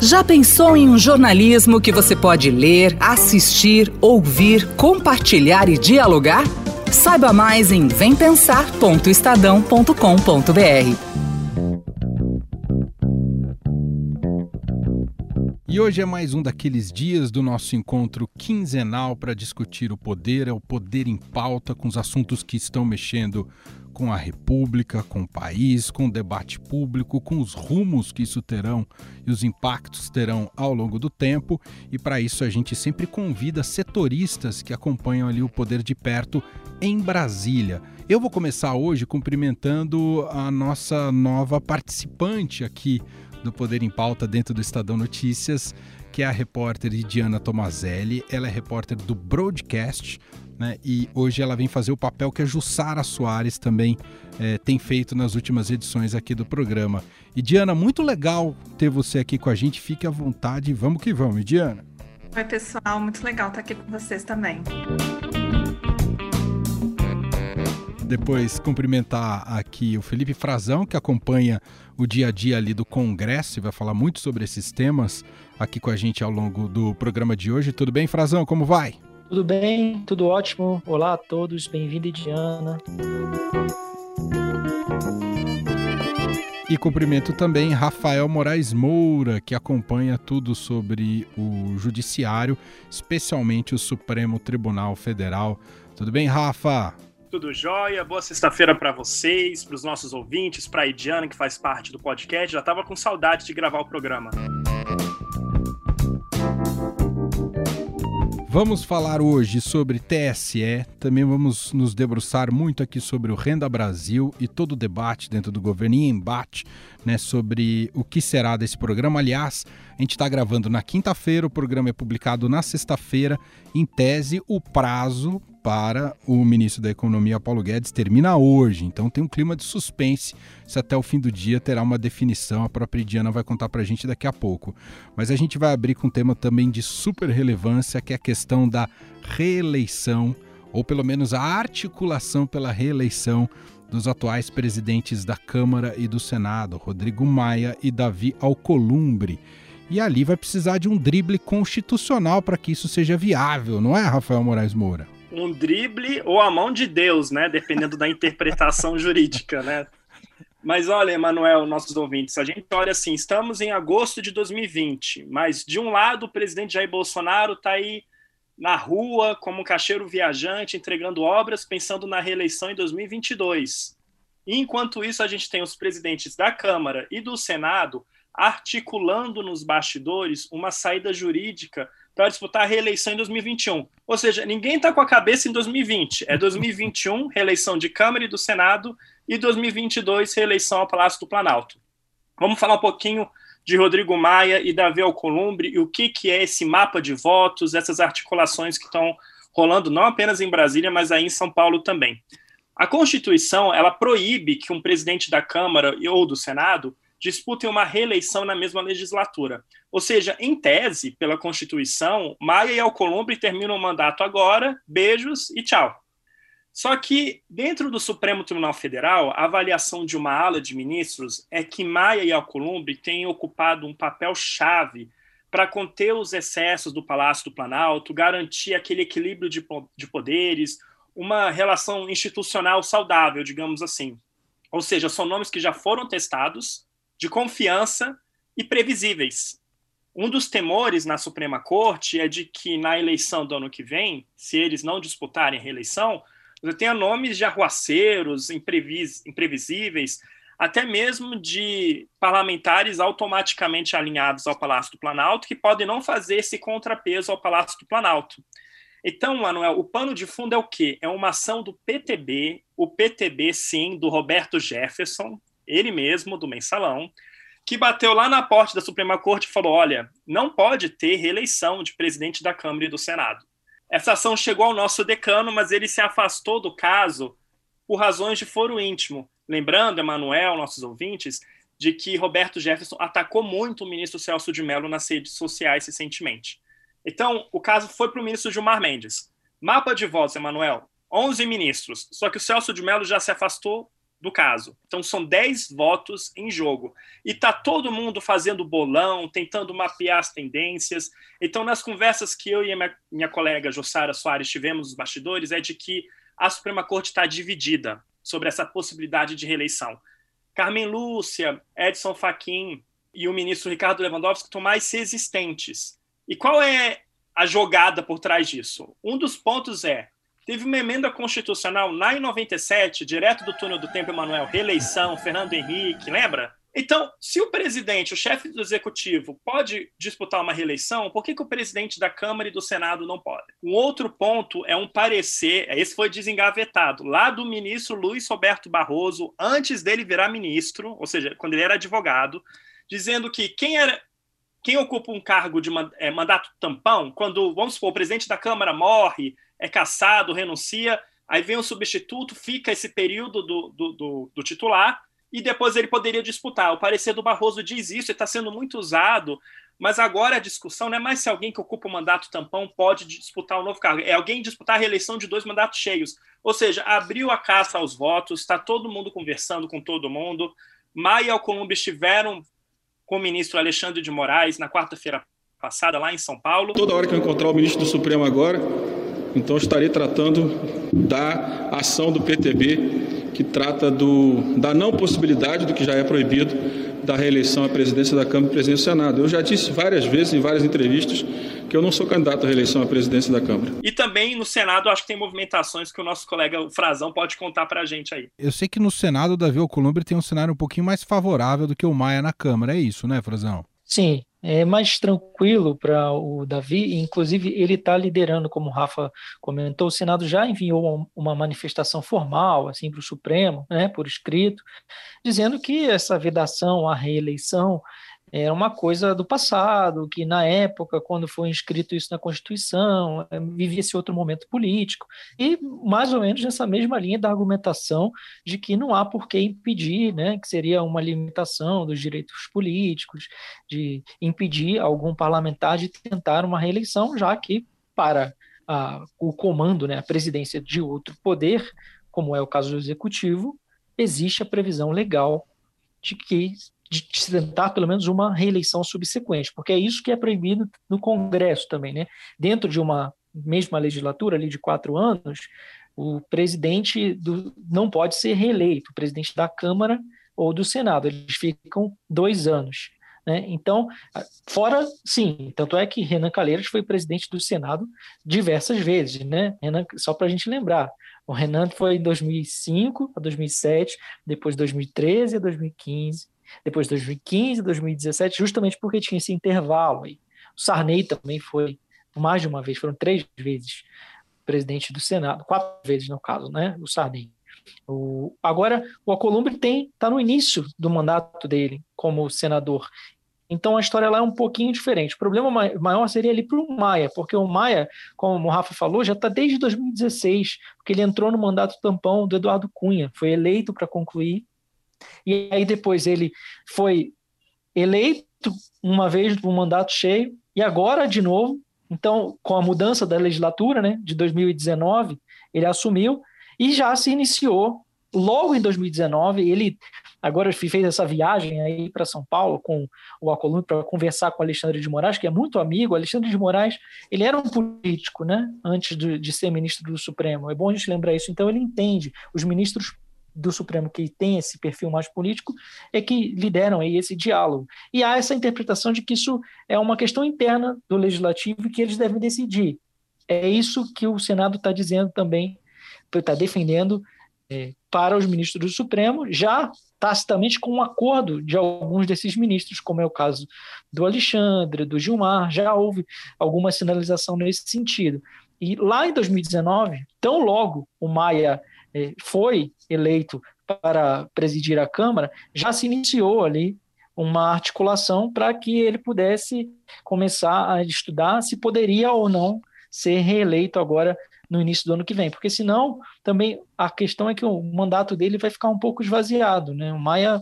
Já pensou em um jornalismo que você pode ler, assistir, ouvir, compartilhar e dialogar? Saiba mais em vempensar.estadão.com.br. E hoje é mais um daqueles dias do nosso encontro quinzenal para discutir o poder, é o poder em pauta com os assuntos que estão mexendo com a República, com o país, com o debate público, com os rumos que isso terão e os impactos terão ao longo do tempo. E para isso a gente sempre convida setoristas que acompanham ali o poder de perto em Brasília. Eu vou começar hoje cumprimentando a nossa nova participante aqui do Poder em Pauta dentro do Estadão Notícias, que é a repórter Diana Tomazelli. Ela é repórter do Broadcast, né? E hoje ela vem fazer o papel que a Jussara Soares também é, tem feito nas últimas edições aqui do programa. E Diana, muito legal ter você aqui com a gente. Fique à vontade, vamos que vamos, e Diana. Oi, pessoal, muito legal estar aqui com vocês também. Depois cumprimentar aqui o Felipe Frazão, que acompanha o dia a dia ali do Congresso e vai falar muito sobre esses temas aqui com a gente ao longo do programa de hoje. Tudo bem, Frazão? Como vai? Tudo bem, tudo ótimo. Olá a todos, bem-vindo, Diana. E cumprimento também Rafael Moraes Moura, que acompanha tudo sobre o Judiciário, especialmente o Supremo Tribunal Federal. Tudo bem, Rafa? Tudo jóia, boa sexta-feira para vocês, para os nossos ouvintes, para a Ediana, que faz parte do podcast. Já estava com saudade de gravar o programa. Vamos falar hoje sobre TSE, também vamos nos debruçar muito aqui sobre o Renda Brasil e todo o debate dentro do governo e embate né, sobre o que será desse programa. Aliás, a gente está gravando na quinta-feira, o programa é publicado na sexta-feira. Em tese, o prazo para o ministro da Economia, Paulo Guedes, termina hoje. Então tem um clima de suspense se até o fim do dia terá uma definição. A própria Diana vai contar para a gente daqui a pouco. Mas a gente vai abrir com um tema também de super relevância, que é a questão da reeleição, ou pelo menos a articulação pela reeleição dos atuais presidentes da Câmara e do Senado, Rodrigo Maia e Davi Alcolumbre. E ali vai precisar de um drible constitucional para que isso seja viável, não é, Rafael Moraes Moura? Um drible ou a mão de Deus, né? Dependendo da interpretação jurídica, né? Mas olha, Emanuel, nossos ouvintes, a gente olha assim, estamos em agosto de 2020, mas de um lado o presidente Jair Bolsonaro está aí na rua como um cacheiro viajante, entregando obras, pensando na reeleição em 2022. E enquanto isso, a gente tem os presidentes da Câmara e do Senado articulando nos bastidores uma saída jurídica para disputar a reeleição em 2021. Ou seja, ninguém está com a cabeça em 2020. É 2021, reeleição de Câmara e do Senado, e 2022, reeleição ao Palácio do Planalto. Vamos falar um pouquinho de Rodrigo Maia e Davi Alcolumbre e o que, que é esse mapa de votos, essas articulações que estão rolando não apenas em Brasília, mas aí em São Paulo também. A Constituição, ela proíbe que um presidente da Câmara ou do Senado disputem uma reeleição na mesma legislatura. Ou seja, em tese, pela Constituição, Maia e Alcolumbre terminam o mandato agora, beijos e tchau. Só que, dentro do Supremo Tribunal Federal, a avaliação de uma ala de ministros é que Maia e Alcolumbre têm ocupado um papel chave para conter os excessos do Palácio do Planalto, garantir aquele equilíbrio de, de poderes, uma relação institucional saudável, digamos assim. Ou seja, são nomes que já foram testados, de confiança e previsíveis. Um dos temores na Suprema Corte é de que na eleição do ano que vem, se eles não disputarem a reeleição, você tenha nomes de arruaceiros, imprevis, imprevisíveis, até mesmo de parlamentares automaticamente alinhados ao Palácio do Planalto, que podem não fazer esse contrapeso ao Palácio do Planalto. Então, Manuel, o pano de fundo é o quê? É uma ação do PTB, o PTB, sim, do Roberto Jefferson, ele mesmo, do mensalão, que bateu lá na porta da Suprema Corte e falou: olha, não pode ter reeleição de presidente da Câmara e do Senado. Essa ação chegou ao nosso decano, mas ele se afastou do caso por razões de foro íntimo. Lembrando, Emanuel, nossos ouvintes, de que Roberto Jefferson atacou muito o ministro Celso de Mello nas redes sociais recentemente. Então, o caso foi para o ministro Gilmar Mendes. Mapa de votos, Emanuel, 11 ministros. Só que o Celso de Mello já se afastou do caso. Então são 10 votos em jogo. E tá todo mundo fazendo bolão, tentando mapear as tendências. Então, nas conversas que eu e minha, minha colega Jossara Soares tivemos nos bastidores, é de que a Suprema Corte está dividida sobre essa possibilidade de reeleição. Carmen Lúcia, Edson Fachin e o ministro Ricardo Lewandowski estão mais resistentes. E qual é a jogada por trás disso? Um dos pontos é Teve uma emenda constitucional lá em 97, direto do túnel do tempo, Emanuel, reeleição, Fernando Henrique, lembra? Então, se o presidente, o chefe do executivo, pode disputar uma reeleição, por que, que o presidente da Câmara e do Senado não pode? Um outro ponto é um parecer, esse foi desengavetado, lá do ministro Luiz Roberto Barroso, antes dele virar ministro, ou seja, quando ele era advogado, dizendo que quem era quem ocupa um cargo de é, mandato tampão, quando, vamos supor, o presidente da Câmara morre, é cassado, renuncia, aí vem um substituto, fica esse período do, do, do, do titular, e depois ele poderia disputar. O parecer do Barroso diz isso, está sendo muito usado, mas agora a discussão não é mais se alguém que ocupa o mandato tampão pode disputar um novo cargo, é alguém disputar a reeleição de dois mandatos cheios. Ou seja, abriu a caça aos votos, está todo mundo conversando com todo mundo. Maia e Alcolumbre estiveram com o ministro Alexandre de Moraes na quarta-feira passada, lá em São Paulo. Toda hora que eu encontrar o ministro do Supremo agora, então estarei tratando da ação do PTB que trata do, da não possibilidade do que já é proibido da reeleição à presidência da Câmara e presidência do Senado. Eu já disse várias vezes em várias entrevistas que eu não sou candidato à reeleição à presidência da Câmara. E também no Senado acho que tem movimentações que o nosso colega o Frazão pode contar para a gente aí. Eu sei que no Senado o Davi Alcolumbre tem um cenário um pouquinho mais favorável do que o Maia na Câmara, é isso, né, Frazão? Sim, é mais tranquilo para o Davi, inclusive ele está liderando, como o Rafa comentou, o Senado já enviou uma manifestação formal assim para o Supremo, né, por escrito, dizendo que essa vedação à reeleição era uma coisa do passado, que na época, quando foi inscrito isso na Constituição, eh, vivia esse outro momento político, e mais ou menos nessa mesma linha da argumentação de que não há por que impedir, né, que seria uma limitação dos direitos políticos, de impedir algum parlamentar de tentar uma reeleição, já que para a, o comando, né, a presidência de outro poder, como é o caso do executivo, existe a previsão legal de que de tentar pelo menos uma reeleição subsequente, porque é isso que é proibido no Congresso também, né? Dentro de uma mesma legislatura ali de quatro anos, o presidente do, não pode ser reeleito, o presidente da Câmara ou do Senado, eles ficam dois anos. Né? Então, fora, sim, tanto é que Renan Calheiros foi presidente do Senado diversas vezes, né? Renan, só para a gente lembrar, o Renan foi em 2005 a 2007, depois 2013 a 2015, depois de 2015, 2017, justamente porque tinha esse intervalo aí. O Sarney também foi mais de uma vez, foram três vezes presidente do Senado, quatro vezes no caso, né? O Sarney. O, agora, o Alcolumbre tem está no início do mandato dele como senador. Então a história lá é um pouquinho diferente. O problema maior seria ali para o Maia, porque o Maia, como o Rafa falou, já está desde 2016, porque ele entrou no mandato tampão do Eduardo Cunha, foi eleito para concluir e aí depois ele foi eleito uma vez no mandato cheio e agora de novo. Então, com a mudança da legislatura, né, de 2019, ele assumiu e já se iniciou logo em 2019. Ele agora fez essa viagem aí para São Paulo com o Alcolumbre para conversar com Alexandre de Moraes, que é muito amigo. Alexandre de Moraes, ele era um político, né, antes de, de ser ministro do Supremo. É bom a gente lembrar isso. Então ele entende. Os ministros do Supremo que tem esse perfil mais político é que lideram aí esse diálogo. E há essa interpretação de que isso é uma questão interna do legislativo e que eles devem decidir. É isso que o Senado está dizendo também, está defendendo é, para os ministros do Supremo, já tacitamente com um acordo de alguns desses ministros, como é o caso do Alexandre, do Gilmar, já houve alguma sinalização nesse sentido. E lá em 2019, tão logo o Maia foi eleito para presidir a Câmara, já se iniciou ali uma articulação para que ele pudesse começar a estudar se poderia ou não ser reeleito agora no início do ano que vem, porque senão também a questão é que o mandato dele vai ficar um pouco esvaziado, né? O Maia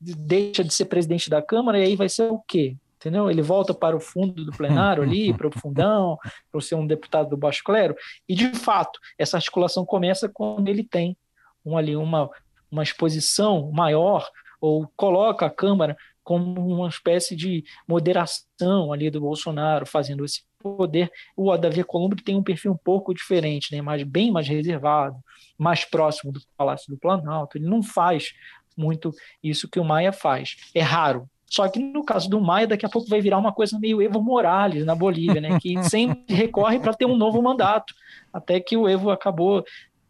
deixa de ser presidente da Câmara e aí vai ser o quê? Entendeu? Ele volta para o fundo do plenário ali, para o fundão, para ser um deputado do baixo clero, e de fato, essa articulação começa quando ele tem um, ali uma uma exposição maior ou coloca a Câmara como uma espécie de moderação ali do Bolsonaro, fazendo esse poder. O Davi Columbre tem um perfil um pouco diferente, né? mais, bem mais reservado, mais próximo do Palácio do Planalto. Ele não faz muito isso que o Maia faz. É raro. Só que no caso do Maia, daqui a pouco vai virar uma coisa meio Evo Morales na Bolívia, né? que sempre recorre para ter um novo mandato. Até que o Evo acabou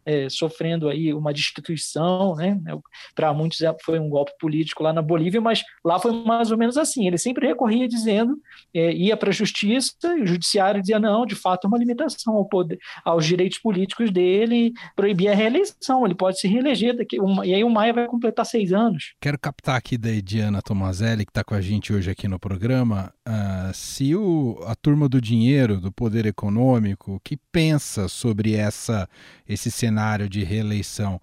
é, sofrendo aí uma destituição, né? Para muitos é, foi um golpe político lá na Bolívia, mas lá foi mais ou menos assim. Ele sempre recorria dizendo, é, ia para a justiça, e o judiciário dizia não, de fato é uma limitação ao poder, aos direitos políticos dele, proibia a reeleição. Ele pode se reeleger daqui, e aí o Maia vai completar seis anos. Quero captar aqui da Ediana Tomazelli, que está com a gente hoje aqui no programa, uh, se o, a turma do dinheiro, do poder econômico, que pensa sobre essa esse cenário de reeleição.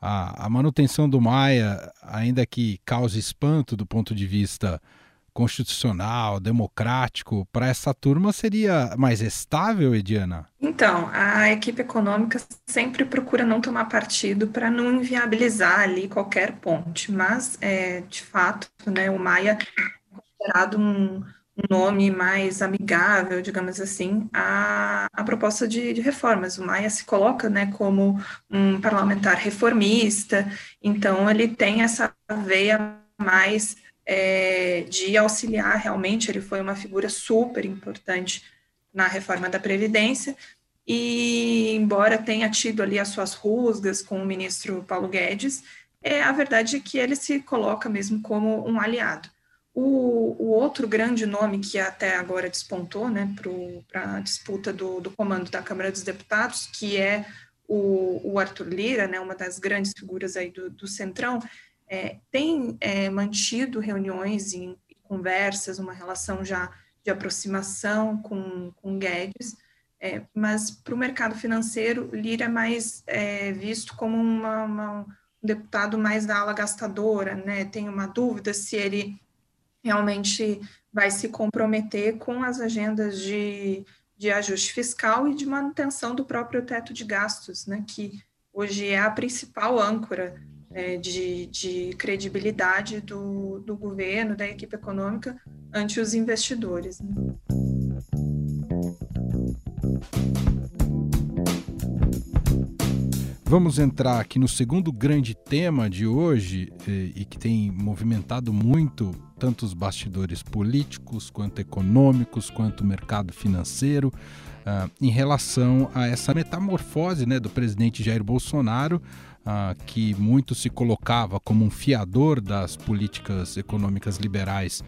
A, a manutenção do Maia, ainda que cause espanto do ponto de vista constitucional, democrático, para essa turma seria mais estável, Ediana? Então, a equipe econômica sempre procura não tomar partido para não inviabilizar ali qualquer ponte, mas, é, de fato, né, o Maia é considerado um, um nome mais amigável, digamos assim, à, à proposta de, de, reformas. O Maia se coloca né, como um parlamentar reformista, então ele tem essa veia mais é, de auxiliar realmente, ele foi uma figura super importante na reforma da Previdência, e embora tenha tido ali as suas rusgas com o ministro Paulo Guedes, é a verdade é que ele se coloca mesmo como um aliado. O, o, outro grande nome que até agora despontou né, para a disputa do, do, comando da Câmara dos Deputados, que é o, o Arthur Lira, né, uma das grandes figuras aí do, do Centrão, é, tem é, mantido reuniões e, conversas, uma relação já de aproximação com, com Guedes, é, mas para o mercado financeiro, Lira é mais é, visto como uma, uma, um deputado mais da ala gastadora, né? Tem uma dúvida se ele realmente vai se comprometer com as agendas de, de ajuste fiscal e de manutenção do próprio teto de gastos, né, que hoje é a principal âncora é, de, de, credibilidade do, do, governo, da equipe econômica ante os investidores. Né. Vamos entrar aqui no segundo grande tema de hoje e, e que tem movimentado muito tanto os bastidores políticos, quanto econômicos, quanto o mercado financeiro, uh, em relação a essa metamorfose né, do presidente Jair Bolsonaro, uh, que muito se colocava como um fiador das políticas econômicas liberais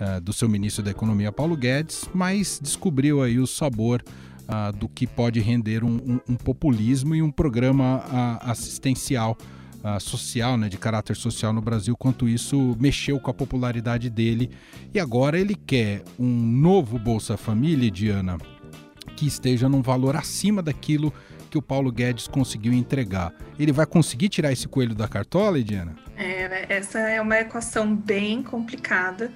uh, do seu ministro da Economia, Paulo Guedes, mas descobriu aí o sabor do que pode render um, um, um populismo e um programa assistencial uh, social, né, de caráter social no Brasil, quanto isso mexeu com a popularidade dele. E agora ele quer um novo Bolsa Família, Diana, que esteja num valor acima daquilo que o Paulo Guedes conseguiu entregar. Ele vai conseguir tirar esse coelho da cartola, Diana? É, essa é uma equação bem complicada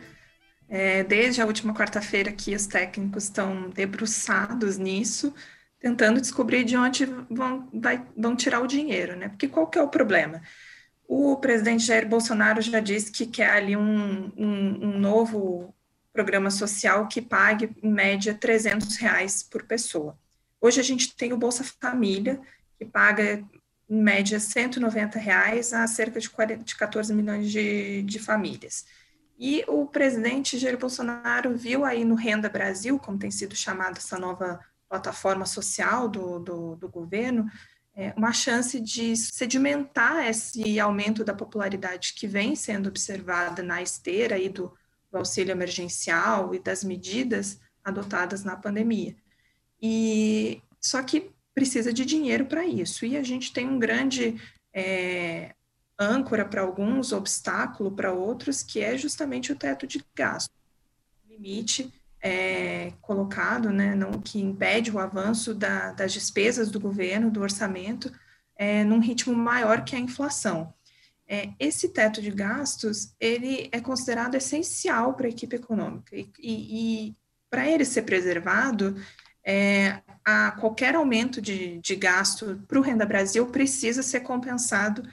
é, desde a última quarta-feira que os técnicos estão debruçados nisso, tentando descobrir de onde vão, vai, vão tirar o dinheiro, né? Porque qual que é o problema? O presidente Jair Bolsonaro já disse que quer ali um, um, um novo programa social que pague, em média, 300 reais por pessoa. Hoje a gente tem o Bolsa Família, que paga, em média, 190 reais a cerca de, 40, de 14 milhões de, de famílias. E o presidente Jair Bolsonaro viu aí no Renda Brasil, como tem sido chamada essa nova plataforma social do, do, do governo, é, uma chance de sedimentar esse aumento da popularidade que vem sendo observada na esteira aí do, do auxílio emergencial e das medidas adotadas na pandemia. E só que precisa de dinheiro para isso. E a gente tem um grande é, âncora para alguns, obstáculo para outros, que é justamente o teto de gasto. Limite é, colocado, né, não, que impede o avanço da, das despesas do governo, do orçamento, é, num ritmo maior que a inflação. É, esse teto de gastos, ele é considerado essencial para a equipe econômica, e, e, e para ele ser preservado, é, a qualquer aumento de, de gasto para o Renda Brasil precisa ser compensado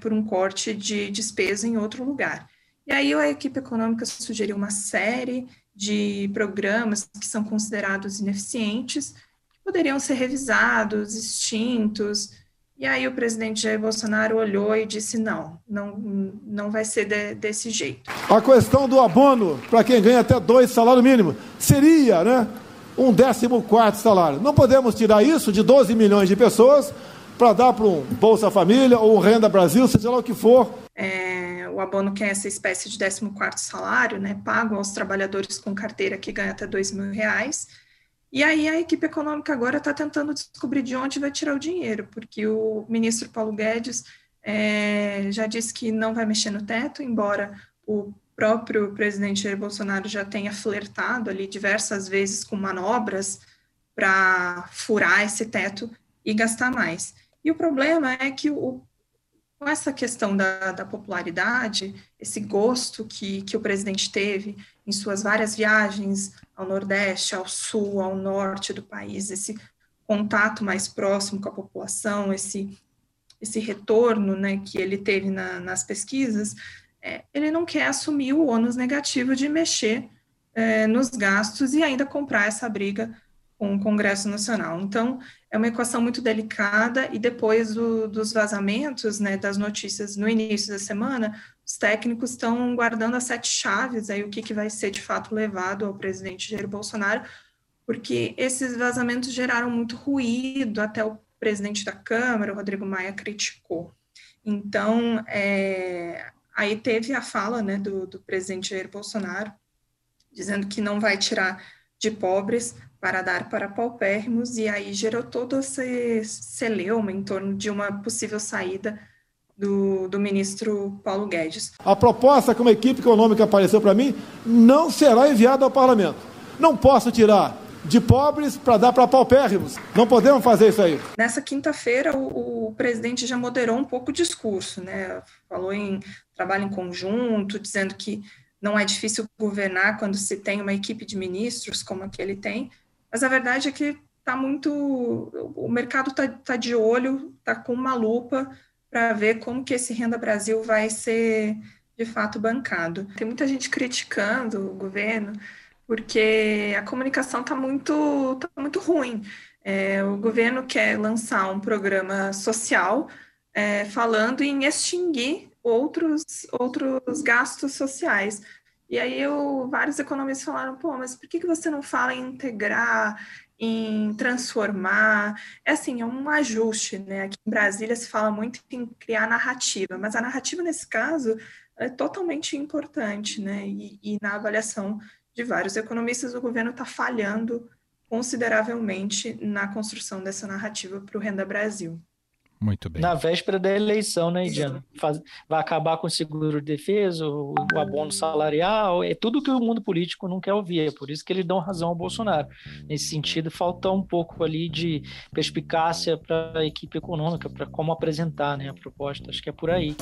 por um corte de despesa em outro lugar. E aí a equipe econômica sugeriu uma série de programas que são considerados ineficientes, que poderiam ser revisados, extintos. E aí o presidente Jair Bolsonaro olhou e disse não, não, não vai ser de, desse jeito. A questão do abono para quem ganha até dois salários mínimos seria, né, um décimo quarto salário. Não podemos tirar isso de 12 milhões de pessoas para dar para um Bolsa Família ou um Renda Brasil, seja lá o que for. É, o abono que é essa espécie de 14 salário, né, pago aos trabalhadores com carteira que ganha até dois mil reais. E aí a equipe econômica agora está tentando descobrir de onde vai tirar o dinheiro, porque o ministro Paulo Guedes é, já disse que não vai mexer no teto, embora o próprio presidente Jair Bolsonaro já tenha flertado ali diversas vezes com manobras para furar esse teto e gastar mais. E o problema é que o, com essa questão da, da, popularidade, esse gosto que, que o presidente teve em suas várias viagens ao Nordeste, ao Sul, ao Norte do país, esse contato mais próximo com a população, esse, esse retorno né, que ele teve na, nas pesquisas, é, ele não quer assumir o ônus negativo de mexer é, nos gastos e ainda comprar essa briga com o Congresso Nacional. Então, é uma equação muito delicada e depois do, dos vazamentos, né, das notícias no início da semana, os técnicos estão guardando as sete chaves, aí o que, que vai ser de fato levado ao presidente Jair Bolsonaro, porque esses vazamentos geraram muito ruído, até o presidente da Câmara, o Rodrigo Maia, criticou. Então, é, aí teve a fala né, do, do presidente Jair Bolsonaro, dizendo que não vai tirar de pobres, para dar para paupérrimos, e aí gerou todo esse celeuma em torno de uma possível saída do, do ministro Paulo Guedes. A proposta que uma equipe econômica apareceu para mim não será enviada ao parlamento. Não posso tirar de pobres para dar para paupérrimos. Não podemos fazer isso aí. Nessa quinta-feira, o, o, presidente já moderou um pouco o discurso, né? Falou em trabalho em conjunto, dizendo que não é difícil governar quando se tem uma equipe de ministros como a que ele tem, mas a verdade é que está muito. O mercado está tá de olho, está com uma lupa para ver como que esse Renda Brasil vai ser de fato bancado. Tem muita gente criticando o governo porque a comunicação está muito, tá muito ruim. É, o governo quer lançar um programa social é, falando em extinguir outros, outros gastos sociais. E aí eu, vários economistas falaram, pô, mas por que, que você não fala em integrar, em transformar? É assim, é um ajuste, né? Aqui em Brasília se fala muito em criar narrativa, mas a narrativa, nesse caso, é totalmente importante, né? E, e na avaliação de vários economistas, o governo está falhando consideravelmente na construção dessa narrativa para o Renda Brasil. Muito bem. Na véspera da eleição, né, Diana? Faz, vai acabar com o seguro de defesa, o, o, abono salarial, é tudo que o mundo político não quer ouvir. É por isso que eles dão razão ao Bolsonaro. Nesse sentido, falta um pouco ali de perspicácia para a equipe econômica, para como apresentar né, a proposta. Acho que é por aí.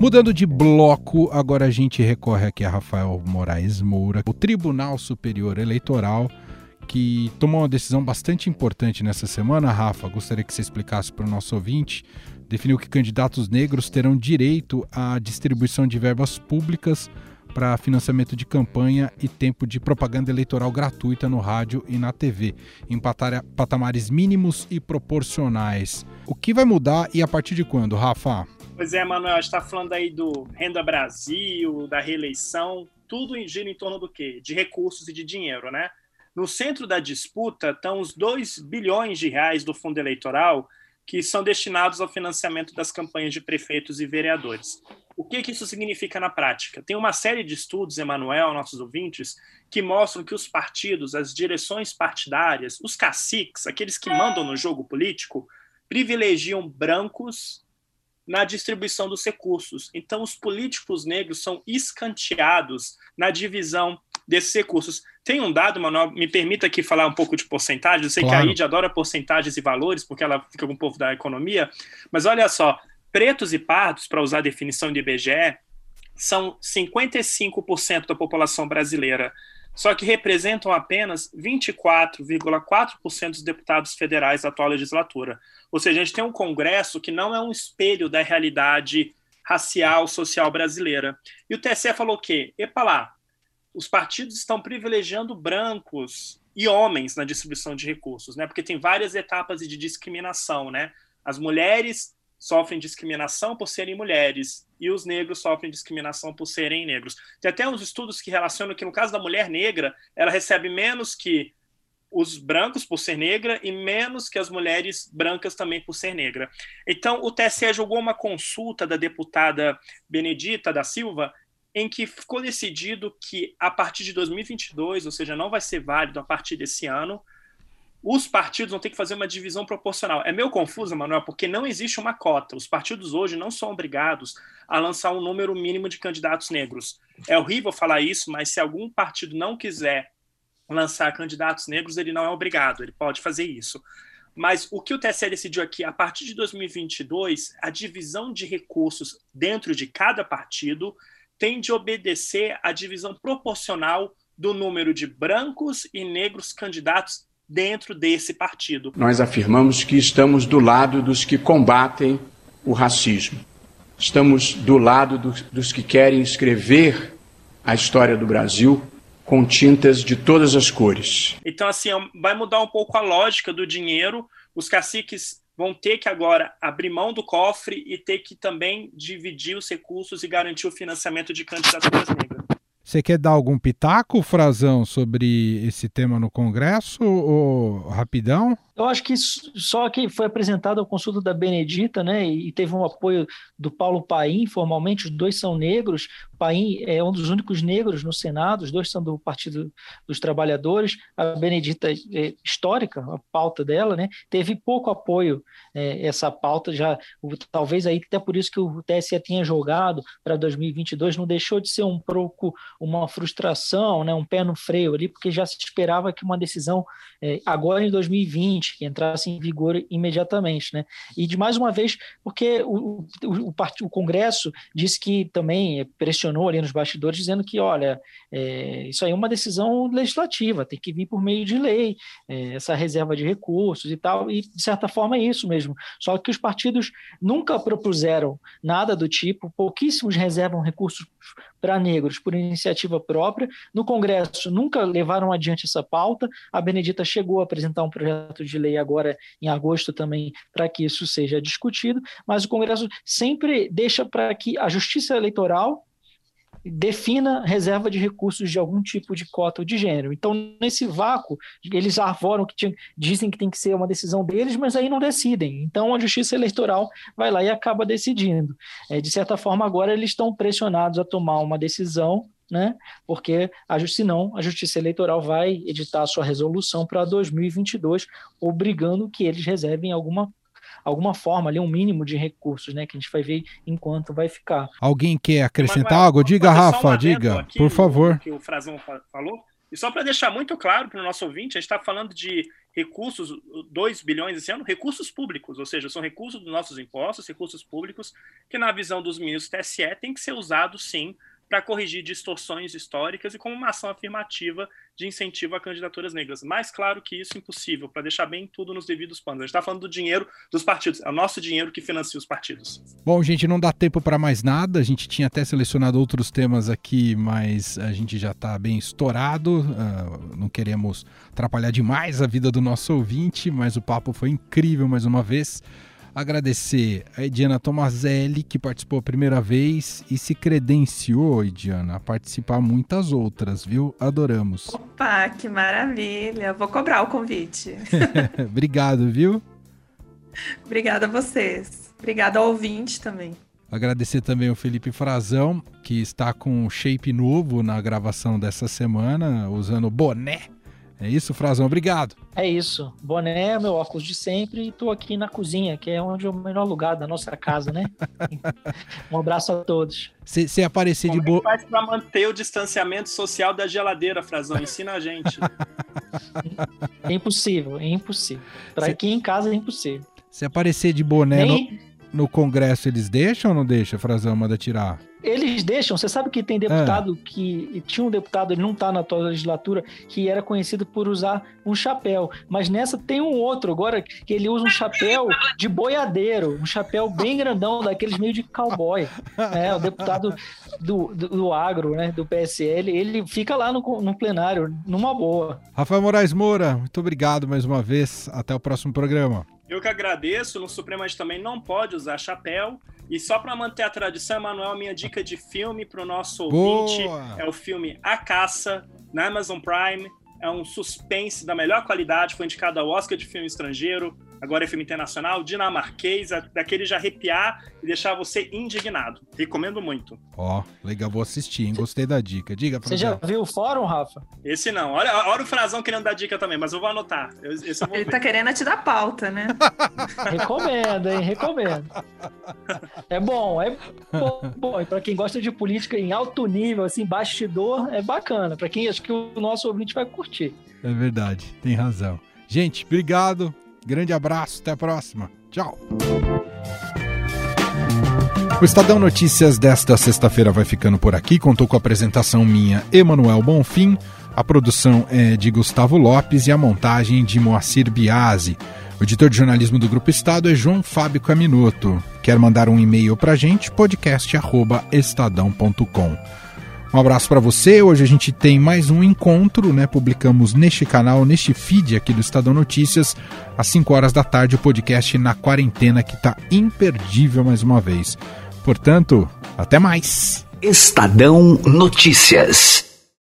Mudando de bloco, agora a gente recorre aqui a Rafael Moraes Moura, o Tribunal Superior Eleitoral, que tomou uma decisão bastante importante nessa semana. Rafa, gostaria que você explicasse para o nosso ouvinte. Definiu que candidatos negros terão direito à distribuição de verbas públicas para financiamento de campanha e tempo de propaganda eleitoral gratuita no rádio e na TV, em patamares mínimos e proporcionais. O que vai mudar e a partir de quando, Rafa? Pois é, Manuel, está falando aí do Renda Brasil, da reeleição, tudo gira em torno do quê? De recursos e de dinheiro, né? No centro da disputa estão os 2 bilhões de reais do fundo eleitoral que são destinados ao financiamento das campanhas de prefeitos e vereadores. O que, que isso significa na prática? Tem uma série de estudos, Emanuel, nossos ouvintes, que mostram que os partidos, as direções partidárias, os caciques, aqueles que mandam no jogo político, privilegiam brancos na distribuição dos recursos. Então, os políticos negros são escanteados na divisão desses recursos. Tem um dado, Manuel, me permita aqui falar um pouco de porcentagem. Eu sei claro. que a IDE adora porcentagens e valores, porque ela fica com o povo da economia, mas olha só, pretos e pardos, para usar a definição de IBGE, são 55% da população brasileira. Só que representam apenas 24,4% dos deputados federais da atual legislatura. Ou seja, a gente tem um Congresso que não é um espelho da realidade racial, social brasileira. E o TSE falou o quê? Epa lá, os partidos estão privilegiando brancos e homens na distribuição de recursos, né? Porque tem várias etapas de discriminação, né? As mulheres sofrem discriminação por serem mulheres e os negros sofrem discriminação por serem negros. Tem até uns estudos que relacionam que no caso da mulher negra, ela recebe menos que os brancos por ser negra e menos que as mulheres brancas também por ser negra. Então, o TSE jogou uma consulta da deputada Benedita da Silva em que ficou decidido que a partir de 2022, ou seja, não vai ser válido a partir desse ano, os partidos vão ter que fazer uma divisão proporcional. É meio confuso, Manuel, porque não existe uma cota. Os partidos hoje não são obrigados a lançar um número mínimo de candidatos negros. É horrível falar isso, mas se algum partido não quiser lançar candidatos negros, ele não é obrigado, ele pode fazer isso. Mas o que o TSE decidiu aqui, a partir de 2022, a divisão de recursos dentro de cada partido tem de obedecer à divisão proporcional do número de brancos e negros candidatos dentro desse partido. Nós afirmamos que estamos do lado dos que combatem o racismo. Estamos do lado dos, dos que querem escrever a história do Brasil com tintas de todas as cores. Então, assim, vai mudar um pouco a lógica do dinheiro. Os caciques vão ter que agora abrir mão do cofre e ter que também dividir os recursos e garantir o financiamento de candidaturas negras. Você quer dar algum pitaco, Frazão, sobre esse tema no Congresso, ou rapidão? Eu acho que só que foi apresentado a consulta da Benedita, né, e teve um apoio do Paulo Paim, formalmente, os dois são negros. Paim é um dos únicos negros no Senado, os dois são do Partido dos Trabalhadores. A Benedita é histórica, a pauta dela, né, teve pouco apoio é, essa pauta já, talvez aí até por isso que o TSE tinha jogado para 2022, não deixou de ser um pouco uma frustração, né, um pé no freio ali, porque já se esperava que uma decisão é, agora em 2020 que entrasse em vigor imediatamente, né? E de mais uma vez, porque o, o, o, Congresso disse que também pressionou ali nos bastidores, dizendo que, olha, é, isso aí é uma decisão legislativa, tem que vir por meio de lei, é, essa reserva de recursos e tal, e de certa forma é isso mesmo. Só que os partidos nunca propuseram nada do tipo, pouquíssimos reservam recursos para negros por iniciativa própria. No Congresso nunca levaram adiante essa pauta. A Benedita chegou a apresentar um projeto de lei agora em agosto também para que isso seja discutido, mas o Congresso sempre deixa para que a Justiça Eleitoral defina reserva de recursos de algum tipo de cota ou de gênero. Então, nesse vácuo, eles arvoram que tinha, dizem que tem que ser uma decisão deles, mas aí não decidem. Então, a Justiça Eleitoral vai lá e acaba decidindo. É, de certa forma, agora eles estão pressionados a tomar uma decisão né? Porque a, senão a Justiça Eleitoral vai editar a sua resolução para 2022, obrigando que eles reservem alguma alguma forma ali, um mínimo de recursos, né? Que a gente vai ver enquanto vai ficar. Alguém quer acrescentar Manuel, algo? Diga, Rafa, diga, por favor. Que o Frazão falou. E só para deixar muito claro para o nosso ouvinte, a gente está falando de recursos, 2 bilhões esse ano, recursos públicos, ou seja, são recursos dos nossos impostos, recursos públicos, que na visão dos ministros do TSE tem que ser usados sim para corrigir distorções históricas e como uma ação afirmativa de incentivo a candidaturas negras. Mais claro que isso, impossível, para deixar bem tudo nos devidos panos. A gente está falando do dinheiro dos partidos, é o nosso dinheiro que financia os partidos. Bom, gente, não dá tempo para mais nada. A gente tinha até selecionado outros temas aqui, mas a gente já está bem estourado. Uh, não queremos atrapalhar demais a vida do nosso ouvinte, mas o papo foi incrível mais uma vez. Agradecer a Ediana Tomazelli, que participou a primeira vez e se credenciou, Ediana, a participar muitas outras, viu? Adoramos. Opa, que maravilha! Vou cobrar o convite. Obrigado, viu? Obrigada a vocês. Obrigada ao ouvinte também. Agradecer também o Felipe Frazão, que está com um shape novo na gravação dessa semana, usando boné é isso, Frazão? Obrigado. É isso. Boné, meu óculos de sempre e tô aqui na cozinha, que é onde é o melhor lugar da nossa casa, né? um abraço a todos. Se, aparecer Como de boa. É faz para manter o distanciamento social da geladeira, Frazão? Ensina a gente. É impossível, é impossível. Para aqui em casa é impossível. Se aparecer de boné. Nem, no Congresso eles deixam ou não deixam, Frazão, manda tirar? Eles deixam, você sabe que tem deputado é. que. Tinha um deputado, ele não está na tua legislatura, que era conhecido por usar um chapéu. Mas nessa tem um outro agora que ele usa um chapéu de boiadeiro, um chapéu bem grandão, daqueles meio de cowboy. É, o deputado do, do, do agro, né? Do PSL, ele fica lá no, no plenário, numa boa. Rafael Moraes Moura, muito obrigado mais uma vez. Até o próximo programa. Eu que agradeço. No Supremo a gente também não pode usar chapéu. E só para manter a tradição, Emanuel, minha dica de filme para o nosso ouvinte Boa. é o filme A Caça, na Amazon Prime. É um suspense da melhor qualidade, foi indicado ao Oscar de filme estrangeiro agora é filme internacional, dinamarquês, daquele de arrepiar e deixar você indignado. Recomendo muito. Ó, oh, legal, vou assistir, hein? Gostei da dica. Diga pra Você já viu o fórum, Rafa? Esse não. Olha, olha o Frazão querendo dar dica também, mas eu vou anotar. Eu, eu vou Ele ver. tá querendo te dar pauta, né? Recomendo, hein? Recomendo. É bom, é bom. bom. E pra quem gosta de política em alto nível, assim, bastidor, é bacana. Pra quem acho que o nosso ouvinte vai curtir. É verdade, tem razão. Gente, obrigado. Grande abraço, até a próxima. Tchau. O Estadão Notícias desta sexta-feira vai ficando por aqui. Contou com a apresentação minha, Emanuel Bonfim. A produção é de Gustavo Lopes e a montagem de Moacir Biasi. O editor de jornalismo do Grupo Estado é João Fábio Caminoto. Quer mandar um e-mail para a gente? podcast@estadão.com. Um abraço para você. Hoje a gente tem mais um encontro, né? Publicamos neste canal, neste feed aqui do Estadão Notícias, às 5 horas da tarde, o podcast na quarentena que está imperdível mais uma vez. Portanto, até mais. Estadão Notícias.